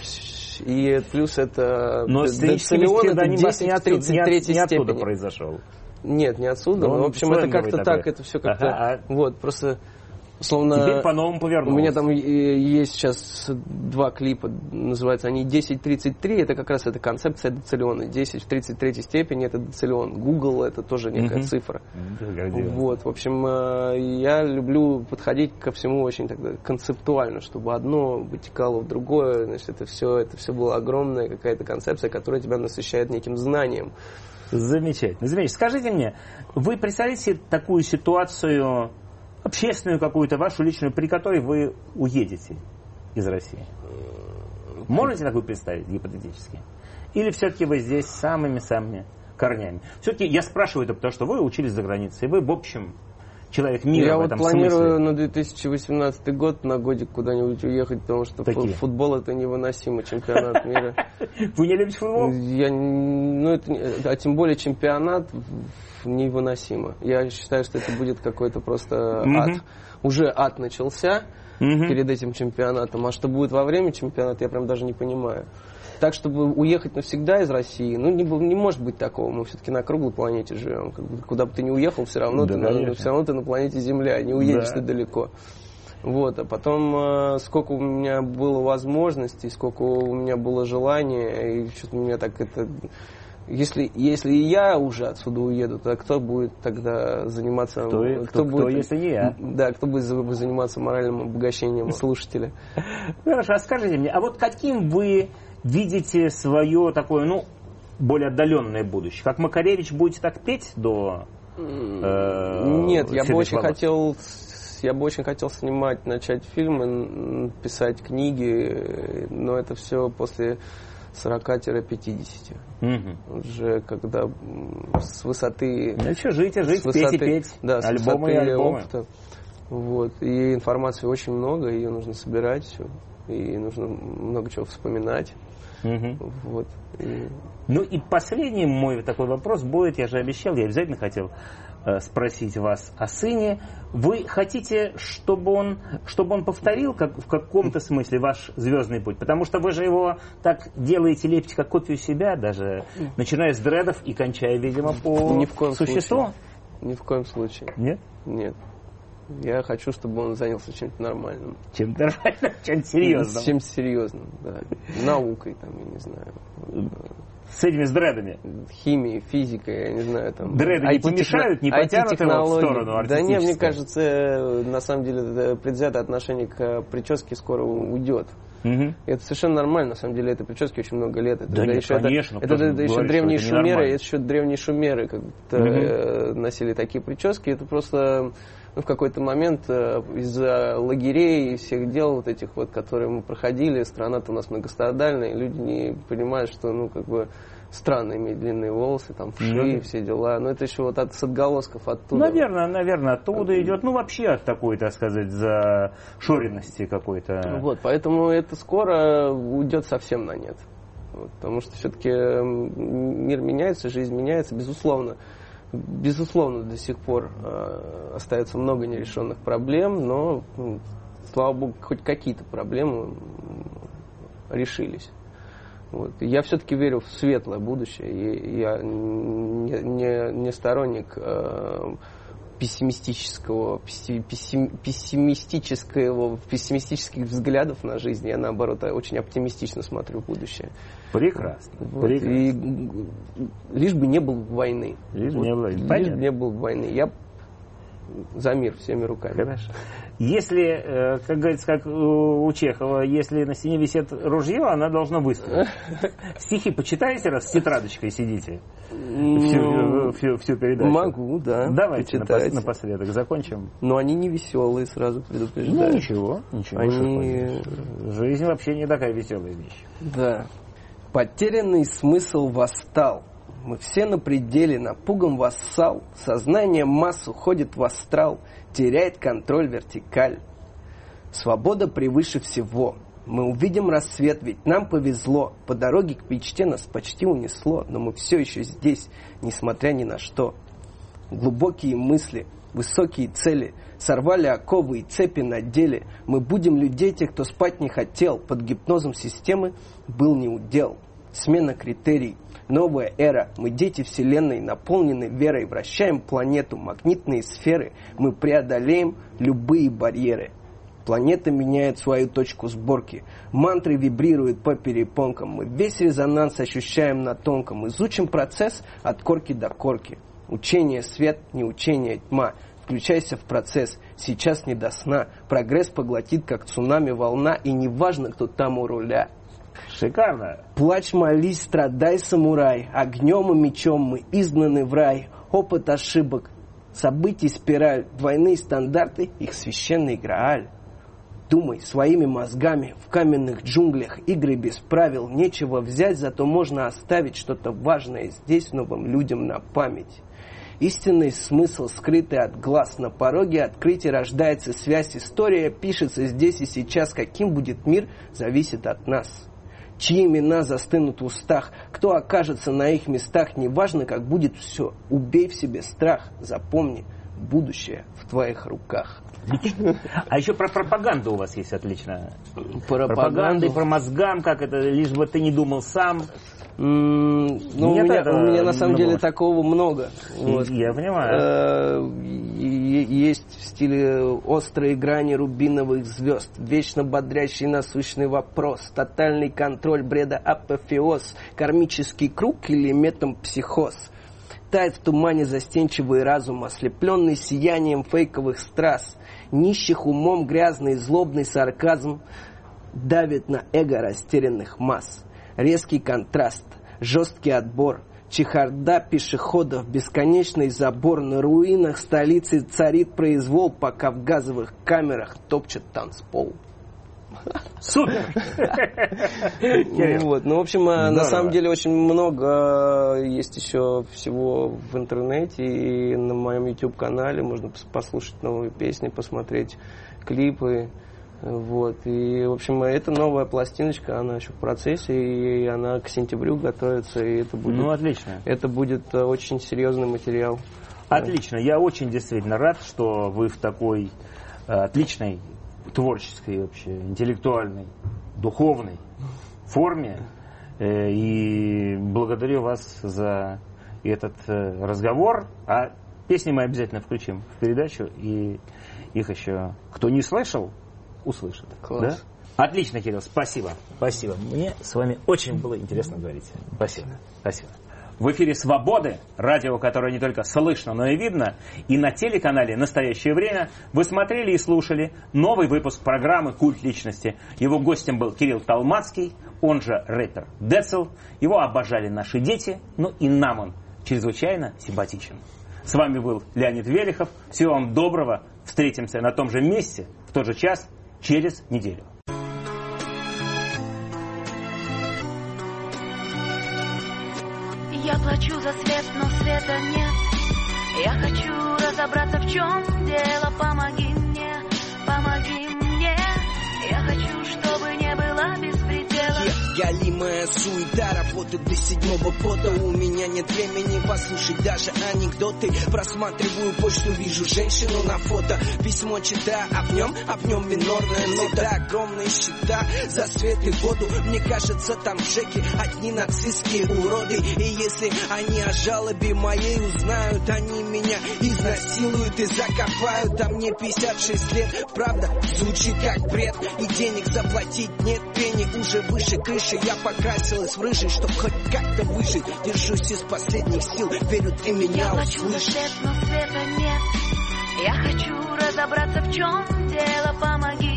и плюс это... Но д- исторический Децилион это вас 10 не не, 33 от- не оттуда произошел. Нет, не отсюда. Ну, но, он в общем, это как-то такой. так, это все как-то... Ага, Вот, просто, словно... Теперь по-новому У повернулось. меня там э, есть сейчас два клипа, называются они 1033, это как раз эта концепция децилиона. 10 в 33 степени это децилион. Google это тоже некая Мгм. цифра. Красиво. Вот, в общем, э, я люблю подходить ко всему очень тогда концептуально, чтобы одно вытекало в другое, значит, это все, это все была огромная какая-то концепция, которая тебя насыщает неким знанием. Замечательно. Замечательно. Скажите мне, вы представляете себе такую ситуацию, общественную какую-то, вашу личную, при которой вы уедете из России? Можете такую представить гипотетически? Или все-таки вы здесь самыми-самыми корнями? Все-таки я спрашиваю это потому, что вы учились за границей, вы, в общем, человек мира Я в вот этом планирую смысле. на 2018 год на годик куда-нибудь уехать, потому что Такие. футбол это невыносимо, чемпионат мира. Вы не любите футбол? Я, ну, это, а тем более чемпионат невыносимо. Я считаю, что это будет какой-то просто ад. Уже ад начался Мгм. перед этим чемпионатом, а что будет во время чемпионата, я прям даже не понимаю. Так, чтобы уехать навсегда из России, ну, не, не может быть такого. Мы все-таки на круглой планете живем. Как бы, куда бы ты ни уехал, все равно, Да, ты, на, конечно. все равно ты на планете Земля, не уедешь Да. ты далеко. Вот, а потом, э, сколько у меня было возможностей, сколько у меня было желания, и что-то у меня так это... Если, если и я уже отсюда уеду, то кто будет тогда заниматься... Кто и- кто- кто, если не я? Да, кто будет за- заниматься моральным обогащением слушателя? Хорошо, а скажите мне, а вот каким вы видите свое такое, ну, более отдаленное будущее? Как Макаревич будете так петь до... э, Нет, я бы очень волос? хотел, я бы очень хотел снимать, начать фильмы, писать книги, но это все после 40-50. Мгм. Уже когда с высоты... Ну что, жить и жить, с петь и высоты- петь. Да, с альбомы и высоты альбомы. опыта. Вот. И информации очень много, ее нужно собирать. И нужно много чего вспоминать. Мгм. Вот. И- Ну и последний мой такой вопрос будет, я же обещал, я обязательно хотел э, спросить вас о сыне. Вы хотите, чтобы он, чтобы он повторил как, в каком-то смысле ваш звездный путь? Потому что вы же его так делаете, лепите как копию себя, даже начиная с дредов и кончая, видимо, по Ни в коем существу. случае. Ни в коем случае. Нет? Нет. Я хочу, чтобы он занялся чем-то нормальным. Чем-то нормально, чем-то серьезным. Чем-то серьезным, да. Наукой, там, я не знаю. С этими с дредами. Химией, физикой, я не знаю, там. Дреды не помешают, не потянут его в сторону Да не, мне кажется, на самом деле, предвзятое отношение к э, прическе скоро уйдет. И Это совершенно нормально, на самом деле, этой прическе очень много лет. Это, Да нет, еще, это- конечно, это, же это еще говорит, древние это шумеры, это еще древние шумеры как-то Мгм. э, носили такие прически. Это просто ну, в какой-то момент э, из-за лагерей и всех дел вот этих вот, которые мы проходили, страна-то у нас многострадальная, люди не понимают, что, ну, как бы странно иметь длинные волосы, там, вши, Ну да. все дела. Но это еще вот от, с отголосков оттуда. Наверное, наверное, оттуда идет, ну вообще от такой, так сказать, зашоренности какой-то. Вот, поэтому это скоро уйдет совсем на нет. Вот, потому что все-таки мир меняется, жизнь меняется, безусловно. Безусловно, до сих пор э, остается много нерешенных проблем, но, ну, слава богу, хоть какие-то проблемы решились. Вот. Я все-таки верю в светлое будущее. И я не, не- не сторонник э, пессимистического, песси- пессим- пессимистического, пессимистических взглядов на жизнь. Я, наоборот, очень оптимистично смотрю в будущее. Прекрасно. Вот. прекрасно. И лишь бы не было войны. Лишь бы Вот. не было- Лишь бы не было войны. Я за мир всеми руками. Хорошо. Если, э, как говорится, как у Чехова, если на стене висит ружье, она должна выстрелить. Стихи почитаете, раз с тетрадочкой сидите? Всю, всю, всю передачу. Могу, да. Давайте почитать. напоследок закончим. Но они не веселые, сразу Ну, предупреждаю. ничего, ничего. Они-. Жизнь вообще не такая веселая вещь. Да. Потерянный смысл восстал. Мы все на пределе, напуган вассал. Сознание масс уходит в астрал, теряет контроль вертикаль. Свобода превыше всего. Мы увидим рассвет, ведь нам повезло. По дороге к мечте нас почти унесло, но мы все еще здесь, несмотря ни на что. Глубокие мысли, высокие цели, сорвали оковы и цепи на деле. Мы будем людей, тех, кто спать не хотел, под гипнозом системы был не удел. Смена критерий, новая эра, мы дети вселенной, наполнены верой, вращаем планету, магнитные сферы, мы преодолеем любые барьеры. Планета меняет свою точку сборки. Мантры вибрируют по перепонкам. Мы весь резонанс ощущаем на тонком. Изучим процесс от корки до корки. Учение свет, не учение тьма. Включайся в процесс. Сейчас не до сна. Прогресс поглотит, как цунами волна. И неважно, кто там у руля. Шикарно. Плачь, молись, страдай, самурай. Огнем и мечом мы изгнаны в рай. Опыт ошибок, событий спираль. Двойные стандарты, их священный грааль. Думай своими мозгами в каменных джунглях, игры без правил, нечего взять, зато можно оставить что-то важное здесь новым людям на память. Истинный смысл, скрытый от глаз, на пороге открытия рождается связь, история пишется здесь и сейчас, каким будет мир, зависит от нас. Чьи имена застынут в устах, кто окажется на их местах, неважно, как будет все, убей в себе страх, запомни, будущее в твоих руках. А еще про пропаганду у вас есть отлично. Пропаганду? Пропаганда и про мозгам, как это, лишь бы ты не думал сам. Ну, у Нет меня, этого у меня на самом деле такого много. Вот. Я понимаю. Э, Есть в стиле острые грани рубиновых звезд, вечно бодрящий насущный вопрос, тотальный контроль бреда апофеоз, кармический круг или метампсихоз. Тает в тумане застенчивый разум, ослепленный сиянием фейковых страз, нищих умом грязный злобный сарказм давит на эго растерянных масс. Резкий контраст, жесткий отбор, чехарда пешеходов, бесконечный забор. На руинах столицы царит произвол, пока в газовых камерах топчет танцпол. Супер! Ну, вот. ну, в общем, э, на Здорово. самом деле очень много э, есть еще всего в интернете и на моем YouTube-канале. Можно пос- послушать новые песни, посмотреть клипы. Вот. И, в общем, это новая пластиночка, она еще в процессе, и она к сентябрю готовится, и это будет, Ну, отлично. это будет э, очень серьезный материал. Отлично. Я очень действительно рад, что вы в такой э, отличной творческой вообще, интеллектуальной, духовной форме. Э, и благодарю вас за этот э, разговор. А песни мы обязательно включим в передачу. И их еще кто не слышал, услышит. Класс. Да? Отлично, Кирилл, спасибо. Спасибо. Мне с вами очень было интересно говорить. Спасибо. Спасибо. В эфире «Свободы», радио, которое не только слышно, но и видно, и на телеканале «Настоящее время» вы смотрели и слушали новый выпуск программы «Культ личности». Его гостем был Кирилл Талмацкий, он же рэпер Децл. Его обожали наши дети, ну и нам он чрезвычайно симпатичен. С вами был Леонид Велихов. Всего вам доброго. Встретимся на том же месте, в тот же час, через неделю. Я плачу за свет, но света нет. Я хочу разобраться, в чем дело. Помоги мне, помоги мне. Галимая суета, работы до седьмого пота У меня нет времени послушать даже анекдоты. Просматриваю почту, вижу женщину на фото. Письмо читаю, а в нем, а в нем минорная нота. Огромные счета за свет и воду. Мне кажется, там ЖЭКе одни нацистские уроды. И если они о жалобе моей узнают Они меня изнасилуют и закопают. А мне 56 лет, правда, звучит как бред. И денег заплатить нет пени уже выше крыши Я покрасилась в рыжий, чтоб хоть как-то выжить Держусь из последних сил, верю, ты меня Я услышишь свет, но света нет. Я хочу разобраться, в чем дело. Помоги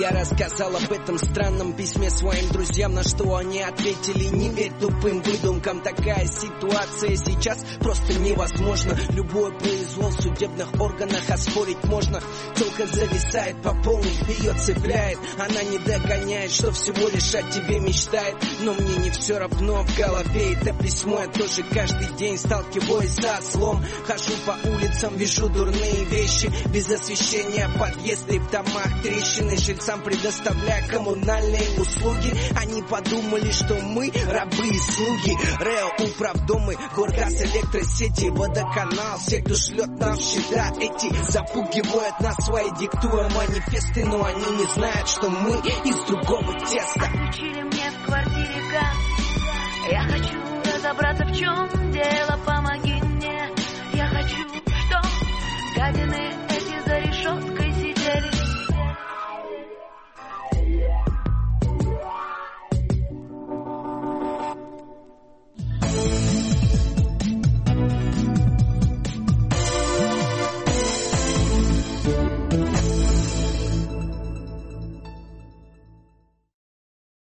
Я рассказал об этом странном письме своим друзьям, на что они ответили, не верь тупым выдумкам, такая ситуация сейчас просто невозможна. Любой произвол в судебных органах оспорить можно, только зависает по полной, ее цепляет, она не догоняет, что всего лишь о тебе мечтает, но мне не все равно в голове это письмо, я тоже каждый день сталкиваюсь со злом, хожу по улицам, вижу дурные вещи, без освещения подъезды в домах трещины, сам предоставляя коммунальные услуги. Они подумали, что мы рабы и слуги. Рео, управдомы, горгаз, электросети, водоканал. Все, кто шлет нам счета, эти запугивают нас свои диктуя манифесты. Но они не знают, что мы из другого теста. Включили мне в квартире газ. Я хочу разобраться, в чем дело, помоги мне. Я хочу, что гадины